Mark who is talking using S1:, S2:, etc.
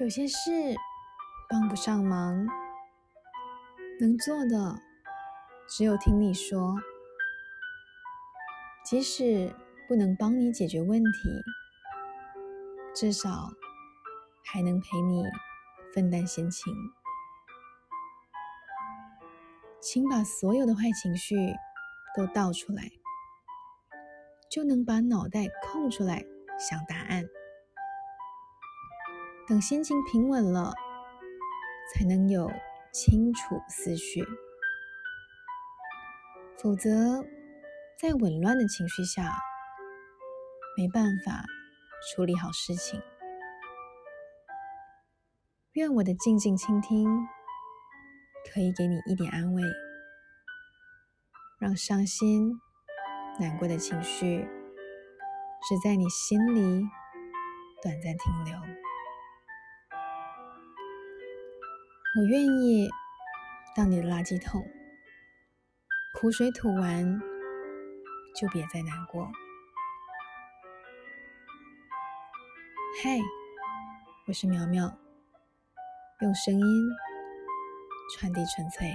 S1: 有些事帮不上忙，能做的只有听你说。即使不能帮你解决问题，至少还能陪你分担心情。请把所有的坏情绪都倒出来，就能把脑袋空出来想答案。等心情平稳了，才能有清楚思绪。否则，在紊乱的情绪下，没办法处理好事情。愿我的静静倾听。可以给你一点安慰，让伤心、难过的情绪只在你心里短暂停留。我愿意当你的垃圾桶，苦水吐完就别再难过。嗨，我是苗苗，用声音。传递纯粹。